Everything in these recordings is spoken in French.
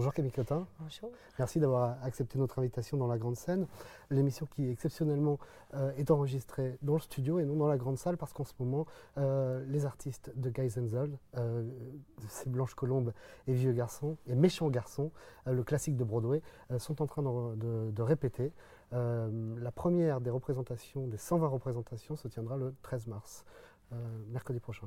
Bonjour Camille Cotin. Bonjour. Merci d'avoir accepté notre invitation dans la grande scène. L'émission qui exceptionnellement euh, est enregistrée dans le studio et non dans la grande salle parce qu'en ce moment, euh, les artistes de Guys and euh, ces Blanches Colombes et Vieux Garçons et Méchants Garçons, euh, le classique de Broadway, sont en train de, de répéter. la première des représentations, des 120 représentations, se tiendra le 13 mars, mercredi prochain.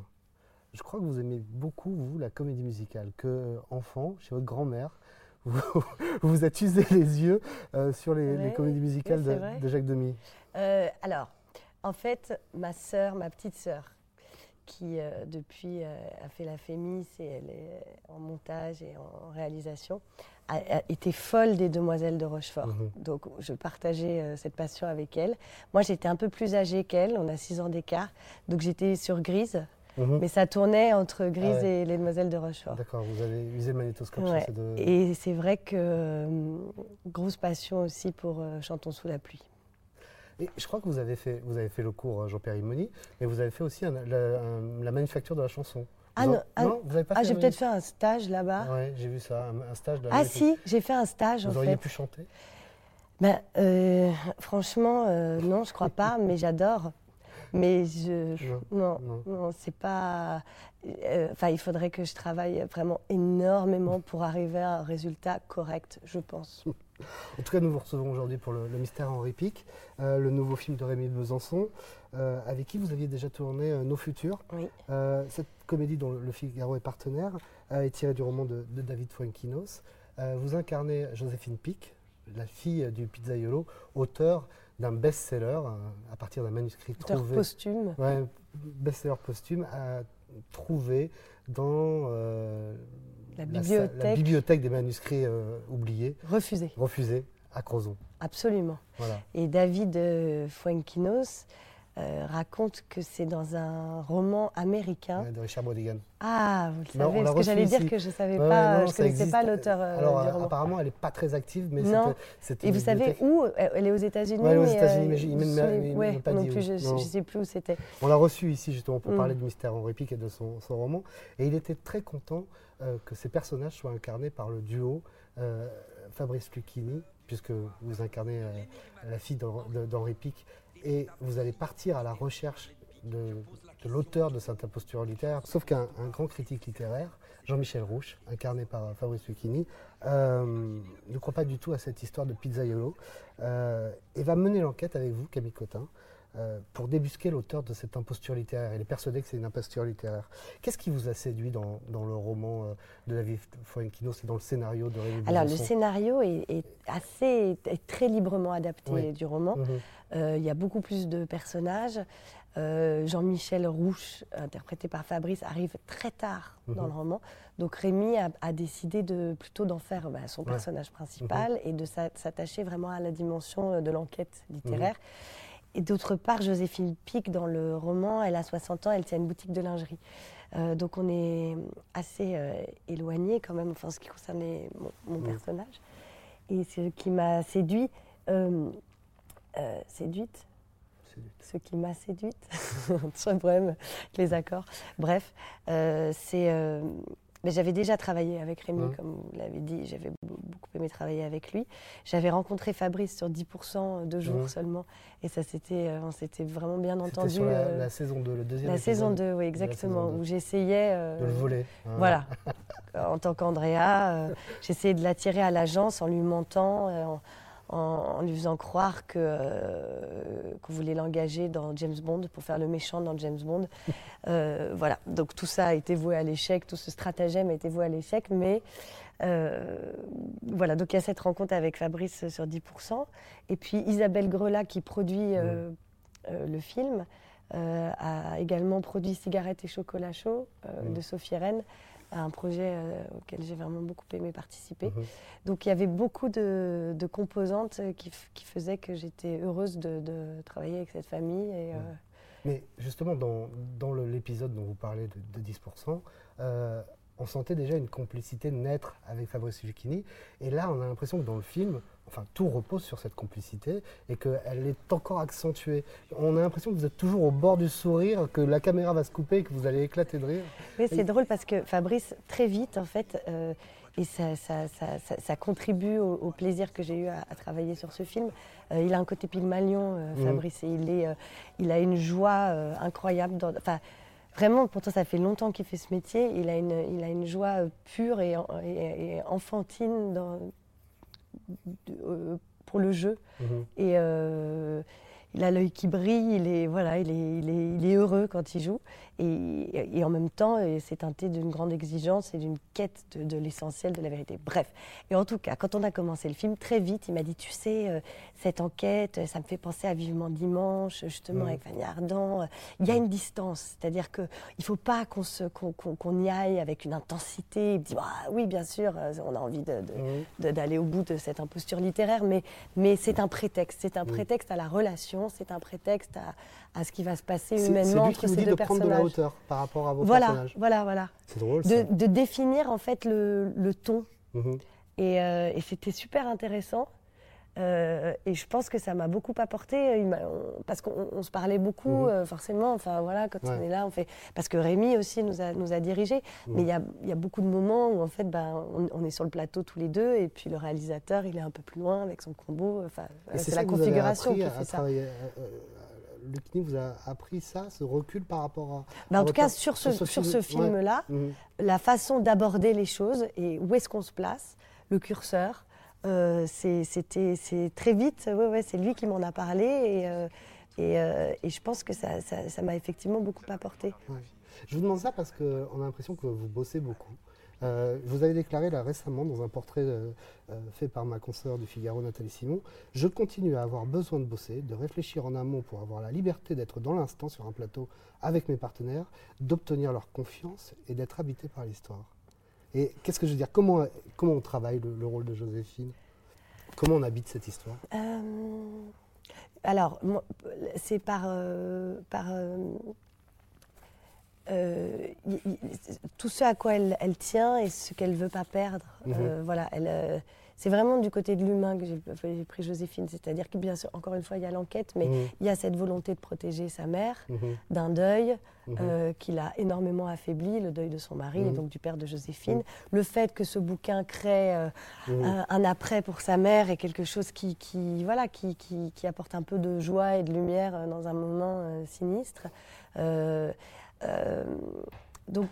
Je crois que vous aimez beaucoup, vous, la comédie musicale, que euh, enfant, chez votre grand-mère, vous, vous êtes usé les yeux euh, sur les, comédies musicales de, Jacques Demy. Euh, alors, en fait, ma sœur, ma petite sœur, qui depuis a fait la Fémis et elle est en montage et en réalisation, a, été folle des Demoiselles de Rochefort. Mhm. Donc je partageais cette passion avec elle. Moi j'étais un peu plus âgée qu'elle, on a 6 ans d'écart, donc j'étais sur Grise Mhm. Mais ça tournait entre Grise ah et Les Demoiselles de Rochefort. D'accord, vous avez usé le magnétoscope sur ces deux... Et c'est vrai que euh, grosse passion aussi pour euh, Chantons sous la pluie. Et je crois que vous avez fait, vous avez fait le cours euh, Jean-Pierre Imoni, mais vous avez fait aussi la, manufacture de la chanson. Ah non, ah, vous n'avez pas ah, j'ai peut-être fait un stage là-bas. Oui, j'ai vu ça, un, stage. De ah si, j'ai fait un stage vous auriez pu chanter? Ben, Franchement, non, je crois pas, mais j'adore. Mais je, non, non, c'est pas. Euh, enfin, il faudrait que je travaille vraiment énormément pour arriver à un résultat correct, je pense. En tout cas, nous vous recevons aujourd'hui pour le, Mystère Henri Pic, euh, le nouveau film de Rémi Besançon, euh, avec qui vous aviez déjà tourné Nos Futurs. Oui. cette comédie dont le Figaro est partenaire est tirée du roman de, David Fuenquinos. vous incarnez Joséphine Pic, la fille du pizzaiolo, auteur d'un best-seller à partir d'un manuscrit trouvé. posthume. Ouais, best-seller posthume à trouver dans euh, la, bibliothèque. bibliothèque. des manuscrits euh, oubliés. Refusés. Refusés à Crozon. Absolument. Voilà. Et David euh, Fuenquinos euh, raconte que c'est dans un roman américain. de Richard Brodigan. Ah, vous le savez, parce que j'allais dire que je ne savais pas, je connaissais pas l'auteur euh, Alors, du roman. apparemment, elle n'est pas très active, mais c'était. Et vous savez où Elle est aux États-Unis Oui, aux États-Unis, mais, il ne pas non plus, je ne sais plus où c'était. On l'a reçu ici, justement, pour mm. parler de Mystère Henri Pic et de son, roman. Et il était très content euh, que ces personnages soient incarnés par le duo Fabrice Lucchini, puisque vous incarnez la fille d'Henri Pic et vous allez partir à la recherche de, l'auteur de cette imposture littéraire. Sauf qu'un grand critique littéraire, Jean-Michel Rouche, incarné par Fabrice Lucchini, euh, ne croit pas du tout à cette histoire de pizzaiolo euh, et va mener l'enquête avec vous, Camille Cotin, euh, pour débusquer l'auteur de cette imposture littéraire. Il est persuadé que c'est une imposture littéraire. Qu'est-ce qui vous a séduit dans, le roman euh, de David et dans le scénario de Rémi Alors, le scénario est, assez, très librement adapté du roman. Mhm. Euh, il y a beaucoup plus de personnages. Jean-Michel Rouche, interprété par Fabrice, arrive très tard dans mhm. le roman. Donc Rémi a, décidé de, plutôt d'en faire bah, son personnage principal mhm. et de s'attacher vraiment à la dimension de l'enquête littéraire. Et d'autre part, Joséphine Pic, dans le roman, elle a 60 ans, elle tient une boutique de lingerie. Euh, donc on est assez euh, éloigné quand même, enfin, en ce qui concerne mon, personnage. Et ce qui m'a séduit, euh, séduite, ce qui m'a séduite, sur le problème les accords. Bref, c'est mais j'avais déjà travaillé avec Rémi, comme vous l'avez dit, j'avais beaucoup aimé travailler avec lui. J'avais rencontré Fabrice sur 10% deux jours seulement, et ça s'était, euh, on s'était vraiment bien entendu. Sur la, euh, la, saison 2, le deuxième La saison 2, oui, exactement, où j'essayais... Euh, de le voler. Voilà, en tant qu'Andrea, j'essayais de l'attirer à l'agence en lui mentant, en, lui faisant croire que euh, qu'on voulait l'engager dans James Bond pour faire le méchant dans James Bond. Euh, voilà, donc tout ça a été voué à l'échec, tout ce stratagème a été voué à l'échec, mais euh, voilà, donc il y a cette rencontre avec Fabrice sur 10%, et puis Isabelle Grelat qui produit le film. a également produit Cigarettes et chocolat chaud de Sophie Rennes un projet euh, auquel j'ai vraiment beaucoup aimé participer. Mhm. Donc il y avait beaucoup de, composantes qui, faisaient que j'étais heureuse de, travailler avec cette famille. Et, euh, Mais justement, dans, dans l'épisode dont vous parlez de, 10%, euh, on sentait déjà une complicité naître avec Fabrice Lucchini. Et là, on a l'impression que dans le film, enfin, tout repose sur cette complicité et qu'elle est encore accentuée. On a l'impression que vous êtes toujours au bord du sourire, que la caméra va se couper et que vous allez éclater de rire. Oui, c'est drôle parce que Fabrice, très vite, en fait, euh, et ça, ça, contribue au, plaisir que j'ai eu à, travailler sur ce film. il a un côté Pygmalion, mmh. Fabrice, et il, est, il a une joie incroyable. Enfin, vraiment, pourtant ça fait longtemps qu'il fait ce métier, il a une, il a une joie pure et, et, enfantine dans, pour le jeu. Mmh. Et il a l'œil qui brille, il est, voilà, il est, il est, il est heureux quand il joue. Et, et en même temps, c'est teinté d'une grande exigence et d'une quête de, l'essentiel, de la vérité. Bref. Et en tout cas, quand on a commencé le film, très vite, il m'a dit Tu sais, euh, cette enquête, ça me fait penser à Vivement Dimanche, justement, avec Fanny Ardant. Il y a une distance. C'est-à-dire qu'il ne faut pas qu'on y aille avec une intensité. Il me dit ah, Oui, bien sûr, euh, on a envie d'aller au bout de cette imposture littéraire, mais, mais c'est un prétexte. C'est un prétexte à la relation c'est un prétexte à, ce qui va se passer humainement entre ces deux la hauteur par rapport à vos voilà, personnages. Voilà, voilà. C'est drôle. De, de, définir en fait le, ton. Mhm. Euh, et, c'était super intéressant. Euh, et je pense que ça m'a beaucoup apporté parce qu'on se parlait beaucoup, mhm. euh, forcément. Enfin voilà, quand on est là, on fait. Parce que Rémi aussi nous a, nous a dirigés. Mhm. Mais il y a, y a, beaucoup de moments où en fait, ben, on, est sur le plateau tous les deux, et puis le réalisateur, il est un peu plus loin avec son combo. Enfin, c'est la configuration qui fait ça. Lucini vous a appris ça, ce recul par rapport à. Ben, en tout cas, sur ce, sur ce film-là, mhm. la façon d'aborder les choses et où est-ce qu'on se place, le curseur. Euh, c'était très vite, ouais, ouais, c'est lui qui m'en a parlé et, euh, euh, et, je pense que ça m'a effectivement beaucoup apporté. Je vous demande ça parce qu'on a l'impression que vous bossez beaucoup. Vous avez déclaré là récemment dans un portrait fait par ma consoeur du Figaro, Nathalie Simon, je continue à avoir besoin de bosser, de réfléchir en amont pour avoir la liberté d'être dans l'instant sur un plateau avec mes partenaires, d'obtenir leur confiance et d'être habité par l'histoire. Et qu'est-ce que je veux dire? Comment, comment on travaille le, rôle de Joséphine? Comment on habite cette histoire? Euh, Alors, c'est par. Euh, par euh, tout ce à quoi elle, elle tient et ce qu'elle ne veut pas perdre. Mhm. voilà, elle c'est vraiment du côté de l'humain que j'ai pris Joséphine. C'est-à-dire que, bien sûr, encore une fois, il y a l'enquête, mais mmh. il y a cette volonté de protéger sa mère mmh. d'un deuil euh, qui l'a énormément affaibli, le deuil de son mari et donc du père de Joséphine. Le fait que ce bouquin crée euh, un, après pour sa mère est quelque chose qui, voilà, qui, qui, apporte un peu de joie et de lumière euh, dans un moment sinistre. Donc,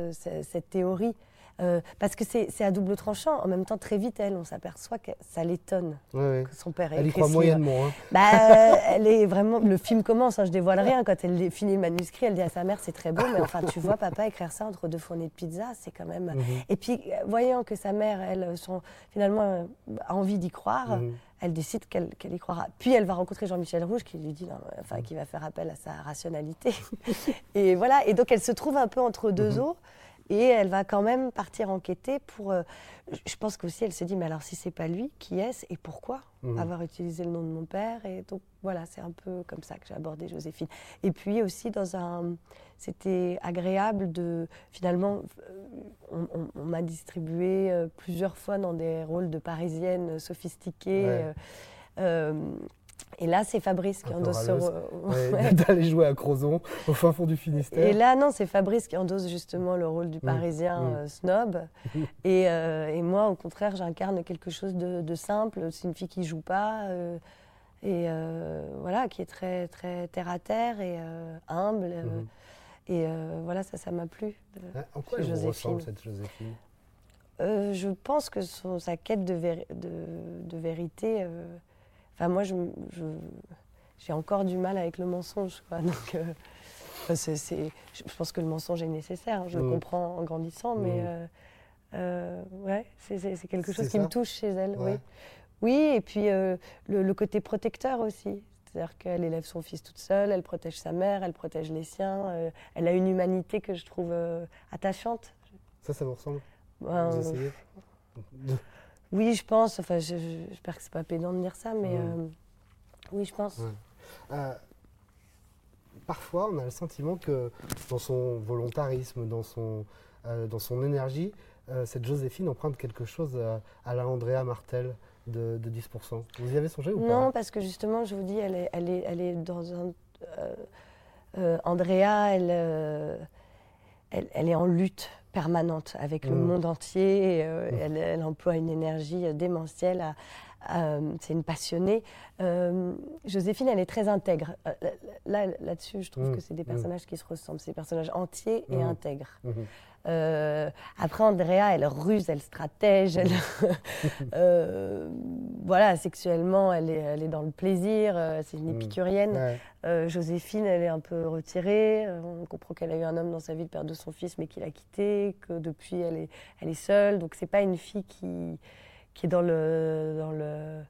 Euh, cette théorie. Euh, parce que c'est à double tranchant. En même temps, très vite, elle, on s'aperçoit que ça l'étonne que son père ait Elle y croit moyennement. Hein. Bah, euh, elle est vraiment. Le film commence. Hein, je dévoile rien. Quand elle finit le manuscrit, elle dit à sa mère "C'est très beau, mais enfin, tu vois, papa écrire ça entre deux fournées de pizza, c'est quand même." Mhm. Et puis, voyant que sa mère, elle, finalement, a envie d'y croire. Mhm. elle décide qu'elle y croira. Puis elle va rencontrer Jean-Michel Rouge qui lui dit, enfin, qui va faire appel à sa rationalité. et voilà. Et donc elle se trouve un peu entre deux mhm. eaux. Et elle va quand même partir enquêter pour. Euh, je pense qu'aussi elle se dit, mais alors si c'est pas lui, qui est-ce et pourquoi mmh. avoir utilisé le nom de mon père Et donc voilà, c'est un peu comme ça que j'ai abordé Joséphine. Et puis aussi dans un, c'était agréable de finalement, euh, on, m'a distribué euh, plusieurs fois dans des rôles de parisienne sophistiquée. Et là, c'est Fabrice qui endosse ce D'aller jouer à Crozon, au fin fond du Finistère. Et là, non, c'est Fabrice qui endosse justement le rôle du mmh. Parisien mmh. Euh, snob. et, euh, et, moi, au contraire, j'incarne quelque chose de, simple. C'est une fille qui joue pas. Euh, et voilà, qui est très, très terre à terre et humble. Mmh. Et voilà, ça, ça m'a plu. en quoi elle ressemble, cette Joséphine? Je pense que son, sa quête de, de, de vérité moi, je, j'ai encore du mal avec le mensonge. Donc, euh, je pense que le mensonge est nécessaire. Je le comprends en grandissant, mais mmh. euh, euh, ouais, c'est, quelque chose qui me touche chez elle. Oui. oui, et puis le, côté protecteur aussi. C'est-à-dire qu'elle élève son fils toute seule, elle protège sa mère, elle protège les siens. elle a une humanité que je trouve attachante. Ça, ça vous ressemble? Ben, Vous essayez? Oui, je pense. Enfin, j'espère que c'est pas pédant de dire ça, mais euh, oui, je pense. Euh, parfois, on a le sentiment que dans son volontarisme, dans son, euh, dans son énergie, cette Joséphine emprunte quelque chose à, la Andrea Martel de, 10%. Vous y avez songé ou pas? Non, parce que justement, je vous dis, elle est, elle est, elle est dans un Andrea, elle, elle, est en lutte permanente avec le mm. monde entier. Mm. elle, elle, emploie une énergie démentielle à, euh, c'est une passionnée. Euh, Joséphine, elle est très intègre. Euh, là, là-dessus, je trouve mmh. que c'est des mmh. personnages qui se ressemblent. C'est des personnages entiers et mmh. intègres. après, Andrea, elle ruse, elle stratège. voilà, sexuellement, elle est, elle est, dans le plaisir. c'est une épicurienne. Joséphine, elle est un peu retirée. on comprend qu'elle a eu un homme dans sa vie, le père de son fils, mais qu'il a quitté, que depuis, elle est, elle est seule. Donc, c'est pas une fille qui qui est dans le, dans le,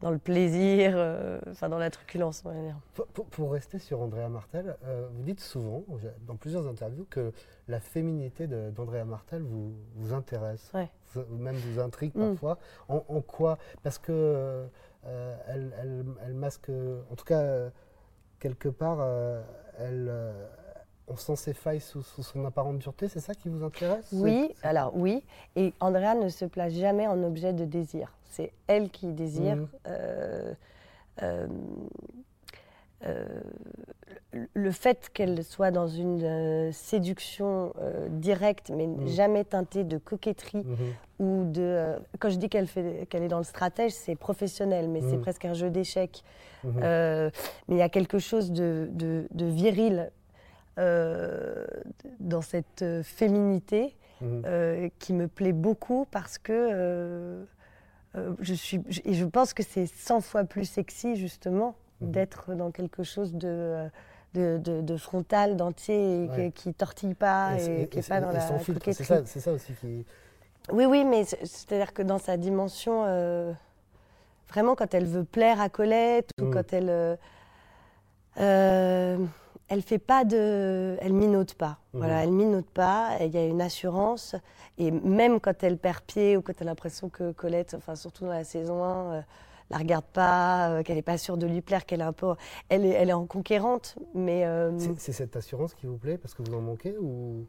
dans le plaisir, euh, enfin dans la truculence, on va dire. Pour, pour, rester sur Andrea Martel, euh, vous dites souvent, dans plusieurs interviews, que la féminité d'Andrea Martel vous, vous intéresse, ou même vous intrigue mm. parfois. En, en, quoi? Parce que euh, elle, elle, elle, masque, en tout cas, quelque part, elle on sent ses failles sous, son apparente dureté, c'est ça qui vous intéresse Oui, alors oui. Et Andrea ne se place jamais en objet de désir. C'est elle qui désire. Mhm. Euh, euh, euh, le fait qu'elle soit dans une séduction directe, mais mhm. jamais teintée de coquetterie mhm. ou de. quand je dis qu'elle qu'elle est dans le stratège, c'est professionnel, mais c'est presque un jeu d'échecs. mais il y a quelque chose de, de viril euh, dans cette euh, féminité mhm. euh, qui me plaît beaucoup parce que je suis et je pense que c'est 100 fois plus sexy justement mhm. d'être dans quelque chose de de, frontal, d'entier, qui, tortille pas et, qui n'est pas dans la C'est ça, ça, aussi qui. Oui, oui, mais c'est-à-dire que dans sa dimension, vraiment quand elle veut plaire à Colette ou mhm. quand elle elle fait pas de, elle minote pas. Mhm. Voilà, elle minote pas. Il y a une assurance et même quand elle perd pied ou quand elle a l'impression que Colette, enfin surtout dans la saison 1, euh, la regarde pas, euh, qu'elle n'est pas sûre de lui plaire, qu'elle est un peu, elle est, elle est en conquérante, mais. Euh, c'est cette assurance qui vous plaît parce que vous en manquez ou,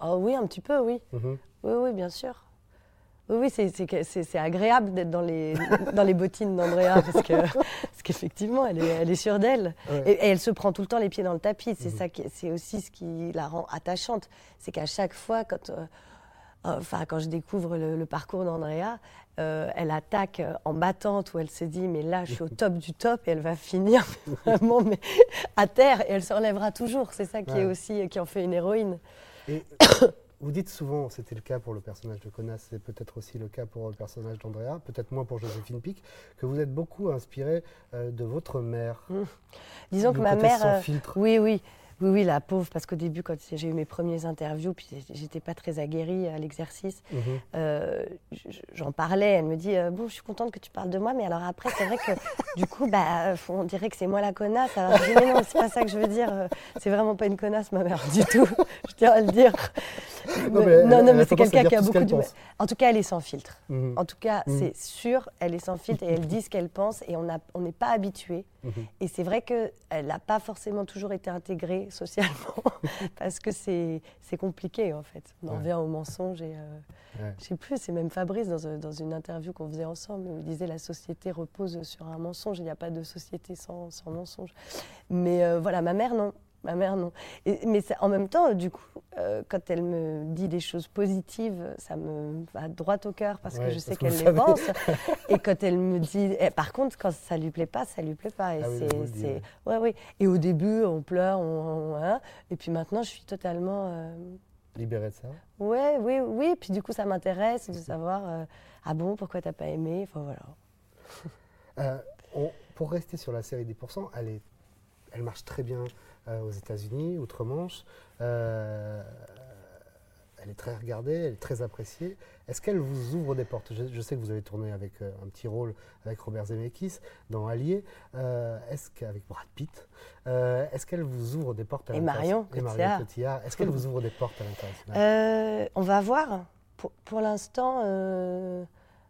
Oh oui, un petit peu, oui. Mhm. Oui, oui, bien sûr. Oui, c'est agréable d'être dans les, dans les bottines d'Andrea parce qu'effectivement, parce elle, est, elle est sûre d'elle. Et, elle se prend tout le temps les pieds dans le tapis. C'est c'est aussi ce qui la rend attachante. C'est qu'à chaque fois, quand, euh, enfin, quand je découvre le, parcours d'Andrea, euh, elle attaque en battante où elle se dit mais là je suis au top du top et elle va finir vraiment mais, à terre et elle se relèvera toujours. C'est ça qui est aussi qui en fait une héroïne. Et vous dites souvent, c'était le cas pour le personnage de Conas, c'est peut-être aussi le cas pour le personnage d'Andrea, peut-être moins pour Joséphine Pic, que vous êtes beaucoup inspiré euh, de votre mère. Mmh. Disons que ma mère. Euh, oui, oui. Oui, oui, la pauvre, parce qu'au début, quand j'ai eu mes premiers interviews, puis j'étais pas très aguerrie à l'exercice, mhm. euh, j'en parlais. Elle me dit Bon, je suis contente que tu parles de moi, mais alors après, c'est vrai que du coup, bah, on dirait que c'est moi la connasse. Alors je dis Mais non, c'est pas ça que je veux dire. C'est vraiment pas une connasse, ma mère, du tout. je tiens à le dire. Non, mais, non, mais c'est quelqu'un qui a beaucoup de. En tout cas, elle est sans filtre. Mhm. En tout cas, mhm. c'est sûr, elle est sans filtre et elle dit ce qu'elle pense et on n'est on pas habitué. Et c'est vrai qu'elle n'a pas forcément toujours été intégrée socialement, parce que c'est compliqué en fait. On en revient au mensonge et euh, je sais plus, c'est même Fabrice dans, euh, dans une interview qu'on faisait ensemble où il disait la société repose sur un mensonge, il n'y a pas de société sans, sans mensonge. Mais euh, voilà, ma mère non, Ma mère, non. mais en même temps, du coup, euh, quand elle me dit des choses positives, ça me va droit au cœur parce que je sais qu'elle les pense. et quand elle me dit. Eh, par contre, quand ça lui plaît pas, ça lui plaît pas. Et, ah c'est, ouais, oui. et au début, on pleure, on, hein. et puis maintenant, je suis totalement. Euh, Libérée de ça ouais, Oui, oui. Puis du coup, ça m'intéresse de savoir euh, Ah bon, pourquoi t'as pas aimé? Enfin, voilà. pour rester sur la série 10%, elle, est, elle marche très bien aux États-Unis, outre-Manche. Euh, elle est très regardée, elle est très appréciée. Est-ce qu'elle vous ouvre des portes? Je, sais que vous avez tourné avec euh, un petit rôle avec Robert Zemeckis dans Allier. est-ce qu'avec Brad Pitt, est-ce qu'elle vous ouvre des portes à Et Marion Cotillard. Est-ce qu'elle vous ouvre des portes à l'international? On va voir. Pour, l'instant,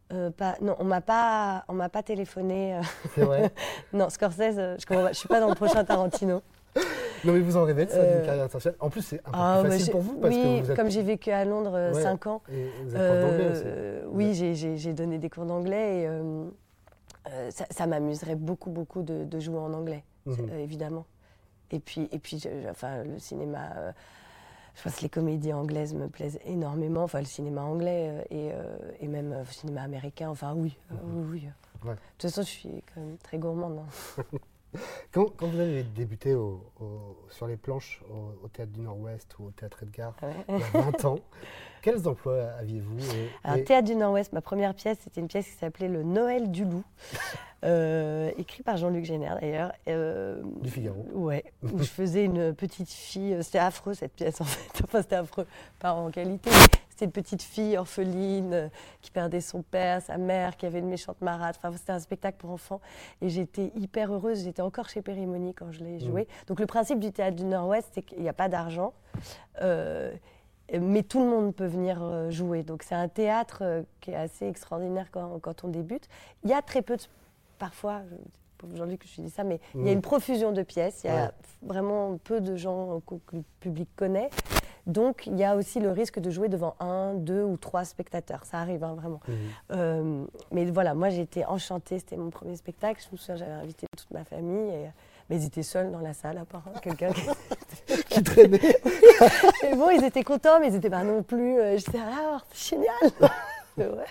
pas, non, on m'a pas, on m'a pas téléphoné. C'est vrai? non, Scorsese, je ne suis pas dans le prochain Tarantino. Non, mais vous en rêvez de ça, d'une carrière internationale. En plus, c'est un peu ah, plus facile pour vous parce oui, que vous êtes... comme j'ai vécu à Londres 5 euh, ans. Et vous êtes euh, d'anglais aussi. Euh, oui, j'ai donné des cours d'anglais et ça, m'amuserait beaucoup, beaucoup de, jouer en anglais. mhm. évidemment. Et puis, et puis enfin, le cinéma je pense que les comédies anglaises me plaisent énormément, enfin le cinéma anglais et, et, même le cinéma américain, enfin oui, oui, oui. De toute façon, je suis quand même très gourmande. Hein. quand, quand, vous avez débuté sur les planches au, Théâtre du Nord-Ouest ou au Théâtre Edgar, il y a 20 ans, quels emplois aviez-vous et, Théâtre du Nord-Ouest, ma première pièce, c'était une pièce qui s'appelait Le Noël du loup, euh, écrit par Jean-Luc Génère d'ailleurs. Euh, du Figaro. Ouais, où je faisais une petite fille. C'était affreux cette pièce en fait. Enfin, c'était affreux, pas en qualité, c'était une petite fille orpheline euh, qui perdait son père, sa mère, qui avait une méchante marade. Enfin, c'était un spectacle pour enfants. Et j'étais hyper heureuse. J'étais encore chez Périmonie quand je l'ai mmh. joué. Donc, le principe du théâtre du Nord-Ouest, c'est qu'il n'y a pas d'argent. Euh, mais tout le monde peut venir euh, jouer. Donc, c'est un théâtre qui est assez extraordinaire quand, quand, on débute. Il y a très peu de. Parfois, aujourd'hui que je dis ça, mais il y a mmh. une profusion de pièces. Il y a vraiment peu de gens que le public connaît. Donc, il y a aussi le risque de jouer devant un, deux ou trois spectateurs. Ça arrive, hein, vraiment. Mhm. Euh, mais voilà, moi, j'étais enchantée. C'était mon premier spectacle. Je me souviens, j'avais invité toute ma famille. Et, mais ils étaient seuls dans la salle, à part quelqu'un qui... traînait. et bon, ils étaient contents, mais ils n'étaient pas non plus. Euh, je disais, alors, c'est génial.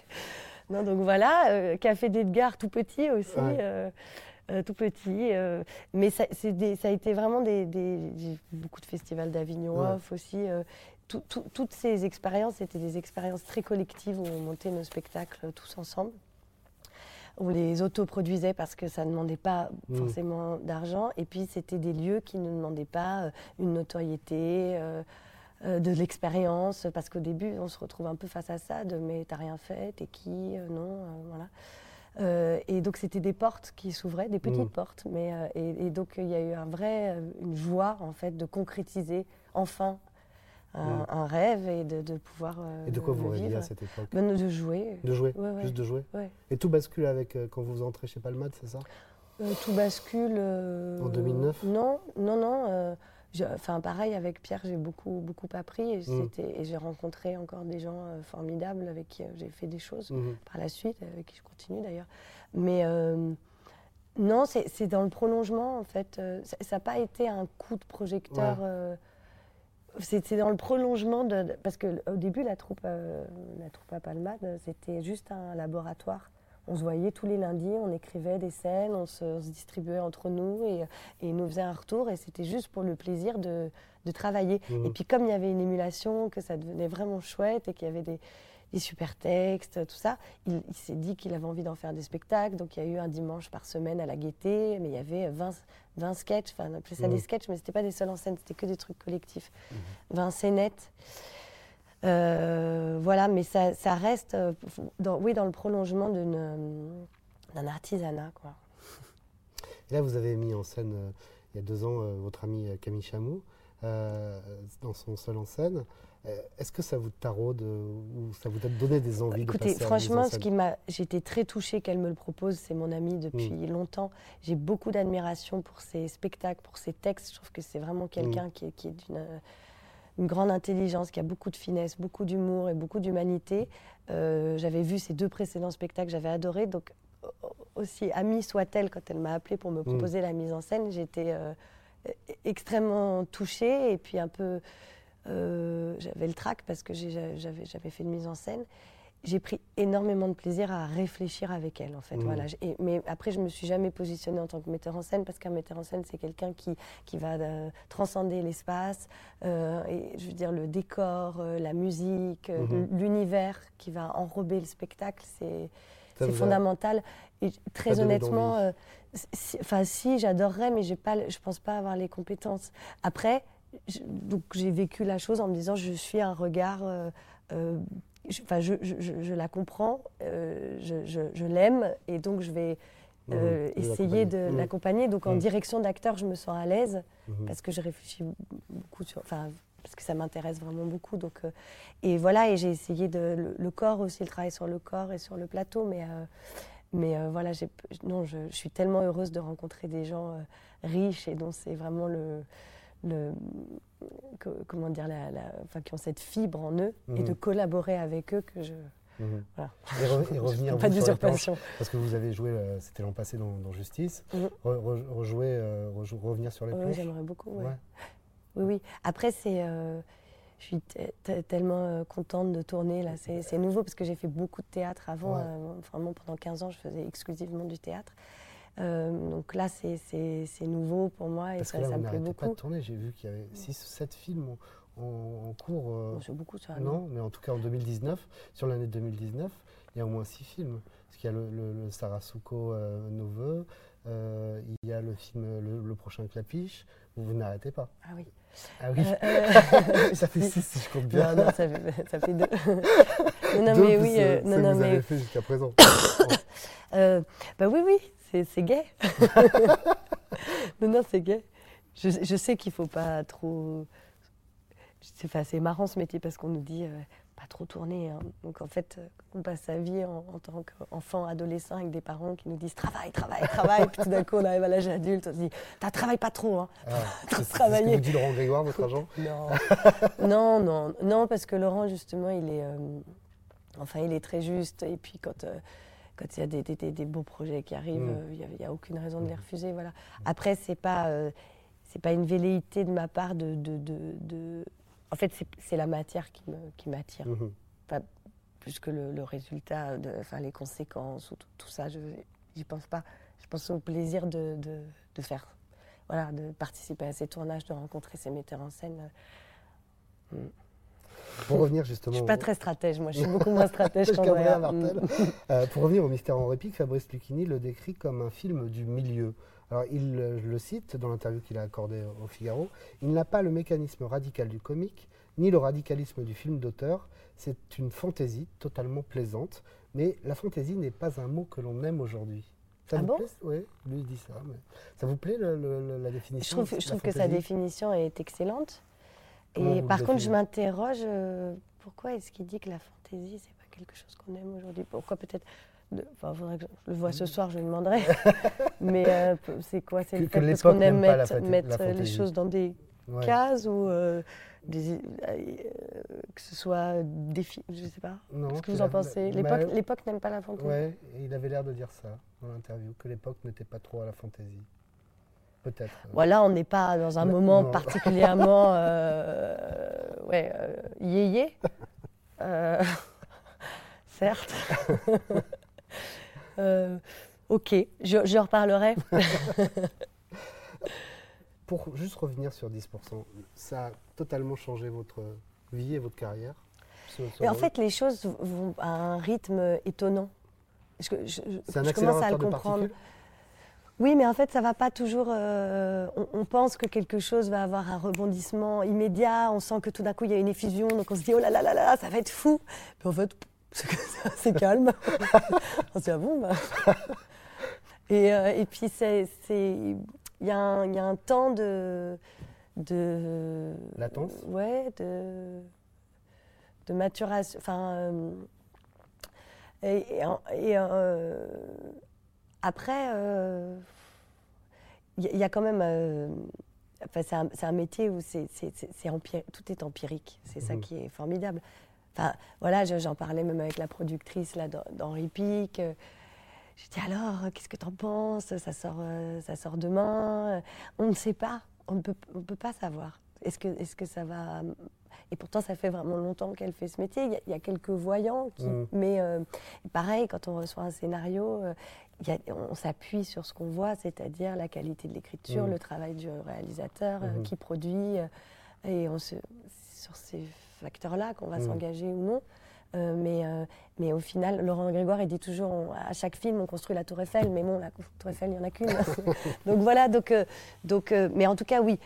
Non, donc voilà, euh, Café d'Edgar tout petit aussi. Euh, tout petit. Euh, mais ça, des, ça, a été vraiment des, beaucoup de festivals d'Avignon off aussi. Euh, toutes ces expériences c'était des expériences très collectives où on montait nos spectacles tous ensemble. On les autoproduisait parce que ça ne demandait pas mmh. forcément d'argent. Et puis, c'était des lieux qui ne demandaient pas une notoriété, de l'expérience. Parce qu'au début, on se retrouve un peu face à ça de mais t'as rien fait, t'es qui Non, voilà. Euh, et donc c'était des portes qui s'ouvraient, des petites mm. portes. Mais, euh, et, donc il y a eu un vrai, euh, une joie en fait de concrétiser enfin un, rêve et de, pouvoir. et de quoi vous rêviez à cette époque ben, De jouer. De jouer, juste de jouer. Et tout bascule avec quand vous entrez chez Palmade, c'est ça? Tout bascule. en 2009 Non, non, non. Enfin, pareil, avec Pierre, j'ai beaucoup, beaucoup appris et, mm. et j'ai rencontré encore des gens euh, formidables avec qui euh, j'ai fait des choses mm-hmm. par la suite, avec qui je continue d'ailleurs. Mais euh, non, c'est dans le prolongement, en fait. ça n'a pas été un coup de projecteur. c'est dans le prolongement de. parce qu'au début, la troupe, la troupe à Palmade, c'était juste un laboratoire on se voyait tous les lundis, on écrivait des scènes, on se, distribuait entre nous et, et nous faisait un retour. Et c'était juste pour le plaisir de, travailler. Mmh. Et puis comme il y avait une émulation, que ça devenait vraiment chouette et qu'il y avait des, super textes, tout ça, il, s'est dit qu'il avait envie d'en faire des spectacles. Donc il y a eu un dimanche par semaine à la Gaîté, mais il y avait 20, 20 sketchs, enfin on appelait ça des mmh. sketchs, mais ce n'était pas des seuls en scène, c'était que des trucs collectifs. 20 mmh. scénettes. Euh, voilà, mais ça, reste, euh, dans, oui, dans le prolongement euh, d'un artisanat. Quoi. Et là, vous avez mis en scène, il y a deux ans, votre ami Camille Chamou, dans son seul en scène. Est-ce que ça vous taraude ou ça vous a donné des envies de passer franchement, ce qui m'a, j'étais très touchée qu'elle me le propose. C'est mon amie depuis mm. longtemps. J'ai beaucoup d'admiration pour ses spectacles, pour ses textes. Je trouve que c'est vraiment quelqu'un mm. qui, qui, est d'une une grande intelligence, qui a beaucoup de finesse, beaucoup d'humour et beaucoup d'humanité. Euh, j'avais vu ses deux précédents spectacles, j'avais adoré. Donc, aussi amie soit-elle, quand elle m'a appelé pour me mm. proposer la mise en scène, j'étais euh, extrêmement touchée et puis un peu. Euh, j'avais le trac parce que j'avais fait une mise en scène j'ai pris énormément de plaisir à réfléchir avec elle, en fait. Mmh. Voilà. mais après, je me suis jamais positionnée en tant que metteur en scène parce qu'un metteur en scène, c'est quelqu'un qui, qui va euh, transcender l'espace, euh, et je veux dire le décor, euh, la musique, mmh. l'univers qui va enrober le spectacle, c'est fondamental. Et très honnêtement, enfin si, j'adorerais, mais j'ai pas, je pense pas avoir les compétences. Après, donc j'ai vécu la chose en me disant, je suis un regard enfin, je, je, la comprends, euh, je, l'aime, et donc je vais mmh. euh, essayer de mmh. l'accompagner. Donc en mmh. direction d'acteur, je me sens à l'aise, parce que je réfléchis beaucoup sur... Enfin, parce que ça m'intéresse vraiment beaucoup. Donc, euh, et voilà, et j'ai essayé de, le, corps aussi, le travail sur le corps et sur le plateau, mais, mais voilà, non, je, suis tellement heureuse de rencontrer des gens riches et dont c'est vraiment le le, comment dire, la, enfin, qui ont cette fibre en eux et de mhm. collaborer avec eux que je, Mhm. Et, revenir pas d'usurpation. Parce que vous avez joué, c'était l'an passé dans, Justice, mhm. rejouer, revenir sur les planches. Oui, j'aimerais beaucoup. Oui, oui. Après, c'est je suis tellement contente de tourner là. C'est nouveau parce que j'ai fait beaucoup de théâtre avant. vraiment pendant 15 ans, je faisais exclusivement du théâtre. Euh, donc là, c'est nouveau pour moi et ça, que là, ça me plaît beaucoup. pas de tourner, j'ai vu qu'il y avait 6 ou 7 films en, cours. Euh, c'est beaucoup ça. Non, mais en tout cas en 2019, sur l'année 2019, il y a au moins 6 films. Parce qu'il y a le, le, Sarasuko euh, Nouveau, euh, il y a le film Le, prochain Clapiche, vous, n'arrêtez pas. Ah oui. Ah oui. Euh, ça fait 6 si je compte bien. Non, non, ça fait, 2. non, non, mais oui. non, non, vous avez fait jusqu'à présent. bah oui, oui, c'est gay. non, non, c'est gay. Je, je sais qu'il ne faut pas trop. C'est marrant ce métier parce qu'on nous dit euh, pas trop tourner. Hein. Donc en fait, euh, on passe sa vie en, tant qu'enfant, adolescent avec des parents qui nous disent travaille, travaille, travaille. puis tout d'un coup, on arrive à l'âge adulte, on se dit travaille pas trop. Hein. Ah, c'est ce que vous dit Laurent Grégoire, votre agent? Non, non, non, non, parce que Laurent justement, il est, euh, enfin, il est très juste. Et puis quand quand il y a des, des, des, beaux projets qui arrivent, mm. euh, il n'y a, aucune raison de les mm. refuser. Voilà. Après, ce n'est pas, euh, c'est pas une velléité de ma part de. de, de, En fait, c'est la matière qui m'attire. Qui mm-hmm. plus que le, résultat, de, enfin, les conséquences ou tout, ça, je n'y pense pas. Je pense au plaisir de, de, faire. Voilà, de participer à ces tournages, de rencontrer ces metteurs en scène. Mm. Pour revenir justement. Je suis pas très stratège, moi, je suis beaucoup moins stratège Martel. Euh, pour revenir au mystère en réplique, Fabrice Lucchini le décrit comme un film du milieu. Alors, il le cite dans l'interview qu'il a accordée au Figaro. Il n'a pas le mécanisme radical du comique, ni le radicalisme du film d'auteur. C'est une fantaisie totalement plaisante. Mais la fantaisie n'est pas un mot que l'on aime aujourd'hui. Ça ah vous bon plaît? Oui, lui dit ça. ça vous plaît la définition Je trouve, que sa définition est excellente. Et par contre, je m'interroge, euh, pourquoi est-ce qu'il dit que la fantaisie, c'est pas quelque chose qu'on aime aujourd'hui? Pourquoi peut-être Enfin, faudrait que je le vois ce soir, je lui demanderai. Mais euh, c'est quoi? C'est le fait parce qu'on aime mettre, mettre les choses dans des cases ou euh, des, que ce soit des je sais pas. Ce que vous en pensez? L'époque n'aime pas la fantaisie. Ouais, il avait l'air de dire ça dans l'interview, que l'époque n'était pas trop à la fantaisie. Peut-être. Voilà, on n'est pas dans un moment particulièrement euh, ouais, euh, yéyé. Euh, certes. Euh, ok, je, je reparlerai. Pour juste revenir sur 10%, ça a totalement changé votre vie et votre carrière En fait, les choses vont à un rythme étonnant. Je, je, je commence à le comprendre. Oui, mais en fait, ça va pas toujours. Euh, on, pense que quelque chose va avoir un rebondissement immédiat. On sent que tout d'un coup, il y a une effusion. Donc, on se dit, oh là là là là, ça va être fou. Puis en fait, c'est calme. on se dit, ah bon bah. et, euh, et, puis, il y, a un temps de. de Latence Ouais, de, de maturation. Enfin. Euh, et, et après, il euh, y, a quand même. Euh, enfin, c'est un, métier où c'est, tout est empirique. C'est ça mhm. qui est formidable. Enfin, voilà, j'en parlais même avec la productrice là, d'Henri Pic. Je dis alors, qu'est-ce que tu en penses? Ça sort, euh, ça sort demain? On ne sait pas. On ne peut, on peut pas savoir. Est-ce que, est que ça va et pourtant, ça fait vraiment longtemps qu'elle fait ce métier. Il y, a, quelques voyants, qui, mhm. mais pareil, quand on reçoit un scénario, on s'appuie sur ce qu'on voit, c'est-à-dire la qualité de l'écriture, mmh. le travail du réalisateur euh, mmh. qui produit, euh, et on se, sur ces facteurs-là qu'on va mmh. s'engager ou non. Euh, mais, mais au final, Laurent Grégoire, il dit toujours à chaque film, on construit la Tour Eiffel, mais bon, la Tour Eiffel, il n'y en a qu'une. donc voilà, donc, donc, mais en tout cas, oui,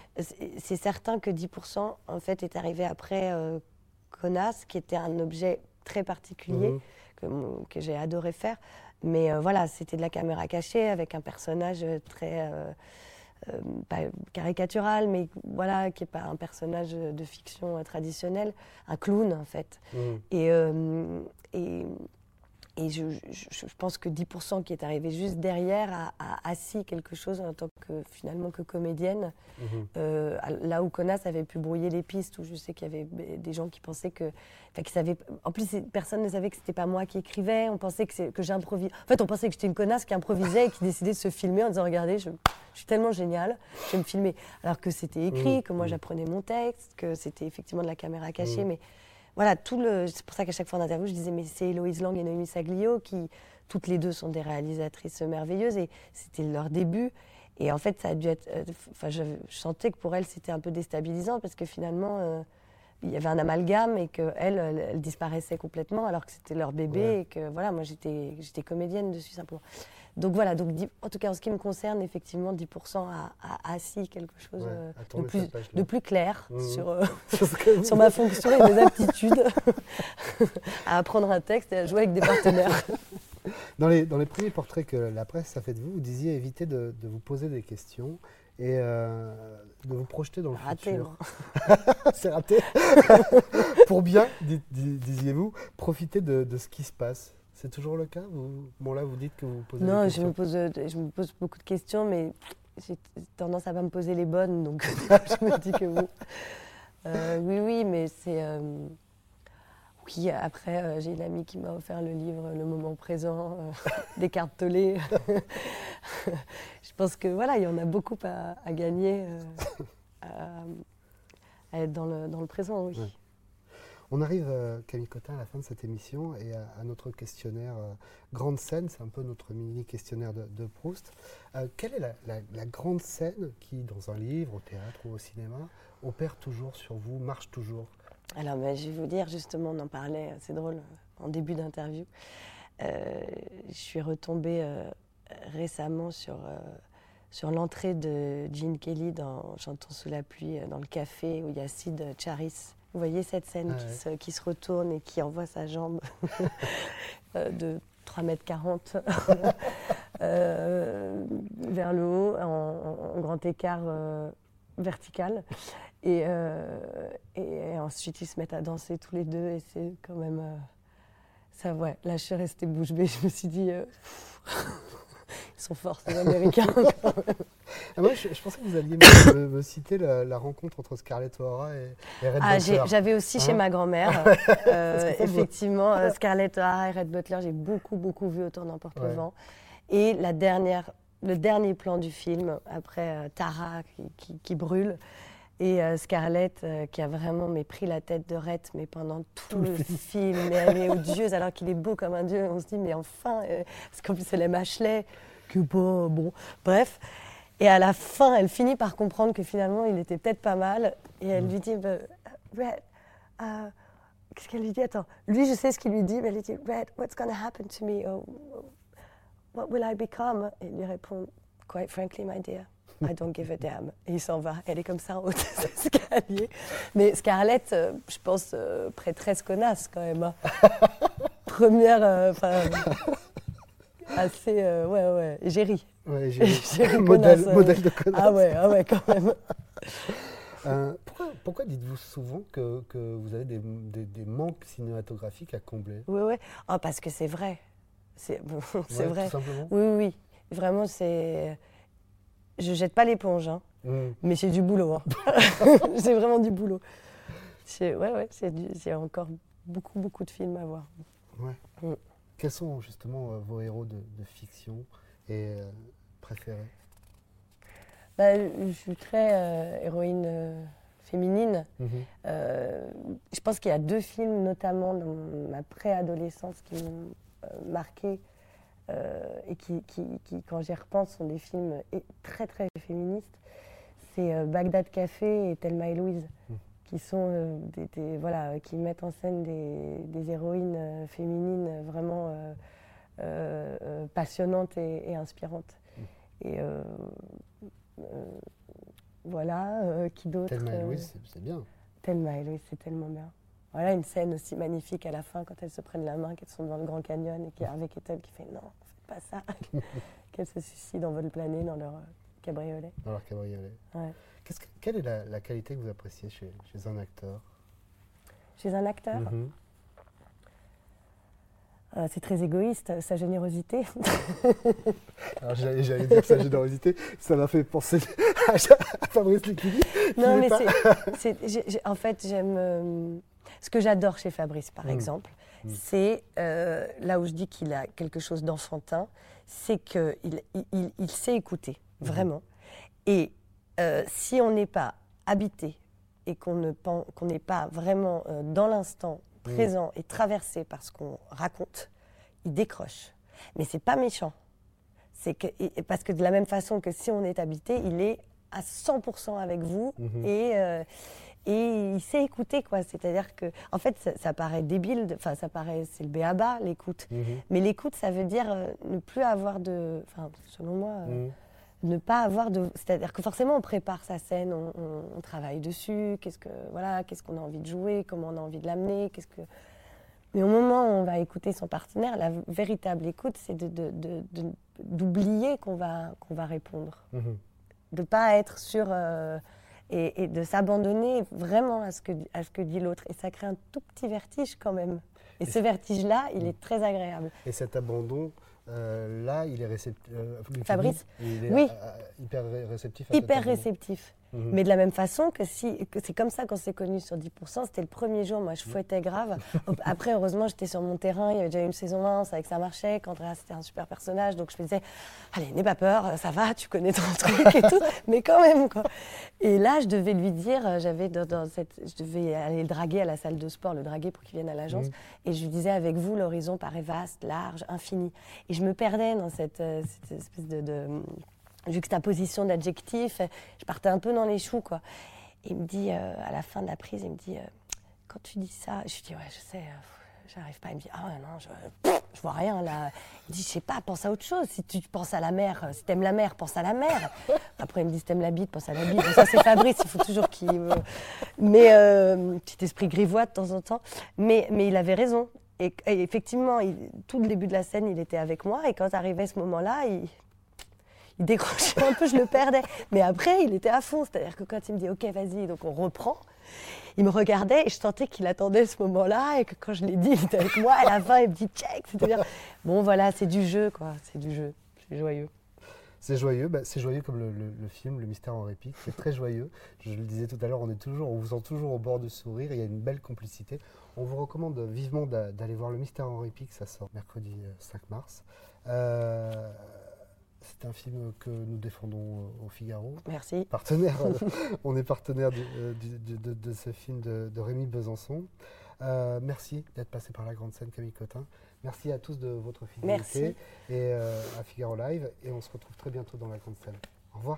c'est certain que 10% en fait est arrivé après Connasse, qui était un objet très particulier que, que j'ai adoré faire. Mais euh, voilà, c'était de la caméra cachée avec un personnage très. Euh, euh, pas caricatural, mais voilà, qui n'est pas un personnage de fiction traditionnel, un clown en fait. Mmh. Et, et, et je, pense que 10% qui est arrivé juste derrière a, assis quelque chose en tant que finalement que comédienne. Mhm. Euh, là où Conas avait pu brouiller les pistes, où je sais qu'il y avait des gens qui pensaient que, qui savaient, en plus personne ne savait que c'était pas moi qui écrivais. On pensait que, que j'improvisais. En fait, on pensait que j'étais une connasse qui improvisait et qui décidait de se filmer en disant regardez, je, suis tellement géniale, je vais me filmer. Alors que c'était écrit, mhm. que moi mhm. j'apprenais mon texte, que c'était effectivement de la caméra cachée, mais voilà, tout le. C'est pour ça qu'à chaque fois en interview, je disais, mais c'est Héloïse Lang et Noémie Saglio qui, toutes les deux, sont des réalisatrices merveilleuses et c'était leur début. Et en fait, ça a dû être. Euh, enfin, je, sentais que pour elles, c'était un peu déstabilisant parce que finalement, euh, il y avait un amalgame et qu'elles, elles, elles disparaissaient complètement alors que c'était leur bébé et que voilà, moi j'étais, j'étais comédienne dessus simplement. Donc voilà, donc, en tout cas en ce qui me concerne, effectivement, 10% a, assis quelque chose euh, de, plus, de, plus, clair mmh. sur, euh, sur ma fonction et mes aptitudes à apprendre un texte et à jouer avec des partenaires. Dans les, dans les premiers portraits que la presse a fait de vous, vous disiez éviter de, vous poser des questions et euh, de vous projeter dans le raté, futur. C'est raté. Pour bien, disiez-vous, profiter de, de, ce qui se passe. C'est toujours le cas? Bon, là, vous dites que vous posez Non, des je me, pose, euh, je me pose beaucoup de questions, mais j'ai tendance à pas me poser les bonnes, donc je me dis que bon. Euh, oui, oui, mais c'est. Euh, oui, après, j'ai une amie qui m'a offert le livre Le moment présent des cartes je pense que voilà, il y en a beaucoup à, gagner à, être dans le, dans le présent, oui. On arrive, euh, Camille Cotin, à la fin de cette émission et à, notre questionnaire euh, Grande scène, c'est un peu notre mini questionnaire de, Proust. Euh, quelle est la, grande scène qui, dans un livre, au théâtre ou au cinéma, opère toujours sur vous, marche toujours? Alors, ben, je vais vous dire, justement, on en parlait, c'est drôle, en début d'interview. je suis retombée récemment sur sur l'entrée de Gene Kelly dans Chantons sous la pluie, dans le café où il y a Sid Charis vous voyez cette scène ah qui, se, retourne et qui envoie sa jambe euh, de 3 mètres 40 euh, vers le haut en, grand écart euh, vertical. Et, et, ensuite, ils se mettent à danser tous les deux et c'est quand même... ça, ouais, là, je suis restée bouche bée. Je me suis dit... Sont forts, ces Américains. Ah, moi, je, pensais que vous alliez me, citer la, rencontre entre Scarlett O'Hara et, Red ah, Butler. J'avais aussi chez hein ma grand-mère. Euh, effectivement, euh, Scarlett O'Hara et Red Butler, j'ai beaucoup, beaucoup vu Autant n'importe le vent. Et la dernière, le dernier plan du film, après euh, Tara qui, brûle, et Scarlett, qui a vraiment mais, pris la tête de Red mais pendant tout, le film, mais elle est odieuse alors qu'il est beau comme un dieu. On se dit, mais enfin, parce qu'en plus elle aime Ashley, que bon, bon. Bref. Et à la fin, elle finit par comprendre que finalement, il était peut-être pas mal. Et elle lui dit, bah, Red, uh, qu'est-ce qu'elle lui dit? Attends, lui, je sais ce qu'il lui dit, mais elle lui dit, Red, what's going to happen to me? Oh, What will I become? Et il lui répond, Quite frankly, my dear, I don't give a damn. Et il s'en va. Elle est comme ça en haut des escaliers. Mais Scarlett, euh, je pense, euh, prêtresse connasse quand même. Hein. Première. Euh, assez. ouais, ouais. J'ai ri. Ouais, j'ai modèle, modèle de connasse. Ah ouais, ah ouais, quand même. Euh, pourquoi, pourquoi dites-vous souvent que, que vous avez des, des, manques cinématographiques à combler? Oui, oui. Oh, parce que c'est vrai. C'est vrai. Oui, oui. Vraiment, c'est. Je jette pas l'éponge, hein. Hmm. mais c'est du boulot. Hein. c'est vraiment du boulot. Ouais, ouais, c'est encore beaucoup, beaucoup de films à voir. Ouais. Hmm. Quels sont justement euh, vos héros de, de fiction et euh, préféré bah, Je suis très euh, héroïne euh, féminine. Mhm. je pense qu'il y a deux films, notamment dans ma préadolescence, qui m'ont marqué et qui, qui, quand j'y repense, sont des films très très féministes. C'est Bagdad Café et Thelma et Louise. Mhm. Qui sont des, voilà qui mettent en scène des, des héroïnes féminines vraiment euh, euh, passionnante et, inspirante. Et euh, voilà, qui d'autre Thelma et Louise, c'est bien. Thelma et Louise, c'est tellement bien. Voilà une scène aussi magnifique à la fin quand elles se prennent la main, qu'elles sont dans le Grand Canyon et qu'il y a Harvey Kettel qui fait non, faites pas ça. qu'elles se suicident en vol plané dans leur cabriolet. Dans leur cabriolet. Quelle est la, qualité que vous appréciez chez, chez un acteur? Chez un acteur? Mm-hmm. euh, c'est très égoïste, sa générosité. J'allais dire sa générosité, ça m'a fait penser à, Fabrice Lucchini. Non, mais c'est, en fait, j'aime. Euh, ce que j'adore chez Fabrice, par mmh. exemple, mmh. c'est euh, là où je dis qu'il a quelque chose d'enfantin, c'est qu'il il, il, sait écouter, mmh. vraiment. Et si on n'est pas habité et qu'on n'est pas vraiment dans l'instant présent et traversé par ce qu'on raconte, il décroche. Mais c'est pas méchant. C'est que, parce que de la même façon que si on est habité, il est à 100% avec vous mhm. et, euh, et il sait écouter quoi. C'est-à-dire que, en fait, ça, paraît débile, enfin ça paraît, c'est le béaba l'écoute. Mhm. Mais l'écoute, ça veut dire euh, ne plus avoir de, enfin selon moi. Mhm. ne pas avoir de c'est-à-dire que forcément on prépare sa scène on, on travaille dessus qu'est-ce que voilà qu'est-ce qu'on a envie de jouer comment on a envie de l'amener qu'est-ce que mais au moment où on va écouter son partenaire, la véritable écoute, c'est d'oublier qu'on va, qu'on va répondre. Mhm. De ne pas être sur... Euh, et, de s'abandonner vraiment à ce, que, à ce que dit l'autre. Et ça crée un tout petit vertige quand même. Et, ce vertige-là, il est très agréable. Et cet abandon, euh, là, il est réceptif. Euh, Fabrice il est Oui. hyper réceptif. hyper réceptif. Mais de la même façon que si, c'est comme ça qu'on s'est connus sur 10%, c'était le premier jour, moi je fouettais grave. Après, heureusement, j'étais sur mon terrain, il y avait déjà une saison 1, ça, que ça marchait, qu'Andrea c'était un super personnage, donc je me disais, allez, n'aie pas peur, ça va, tu connais ton truc et tout, mais quand même, quoi. Et là, je devais lui dire, j'avais dans, cette, je devais aller le draguer à la salle de sport, le draguer pour qu'il vienne à l'agence, mhm. et je lui disais, avec vous, l'horizon paraît vaste, large, infini. Et je me perdais dans cette, euh, cette espèce de juxtaposition d'adjectifs. Je partais un peu dans les choux, quoi. il me dit, euh, à la fin de la prise, il me dit, euh, quand tu dis ça, je lui dis, ouais, je sais, euh, j'arrive pas. Il me dit, ah non, je, je vois rien là. Il dit, je sais pas, pense à autre chose. Si tu penses à la mer, si t'aimes la mer, pense à la mer. Après, il me dit, si t'aimes la bite, pense à la bite. ça, c'est Fabrice, il faut toujours qu'il. Mais, petit esprit grivois de temps en temps. Mais, mais il avait raison. Et, effectivement, tout le début de la scène, il était avec moi. Et quand arrivait ce moment-là, il, il décrochait un peu, je le perdais. Mais après, il était à fond. C'est-à-dire que quand il me dit OK, vas-y, donc on reprend, il me regardait et je sentais qu'il attendait ce moment-là et que quand je l'ai dit, il était avec moi. À la fin, il me dit check. C'est-à-dire, bon, voilà, c'est du jeu, quoi. C'est du jeu. C'est joyeux. C'est joyeux, bah, c'est joyeux comme le, film, Le Mystère en répit. C'est très joyeux. Je le disais tout à l'heure, on est toujours, on vous sent toujours au bord de sourire. Il y a une belle complicité. On vous recommande vivement d'aller voir Le Mystère en répit, ça sort mercredi 5 euh, mars. Euh, c'est un film que nous défendons au Figaro. Merci. Partenaire, on est partenaire euh, de, ce film de, Rémi Besançon. Euh, merci d'être passé par la grande scène, Camille Cotin. Merci à tous de votre fidélité. Merci. Et euh, à Figaro Live. Et on se retrouve très bientôt dans la grande scène. Au revoir.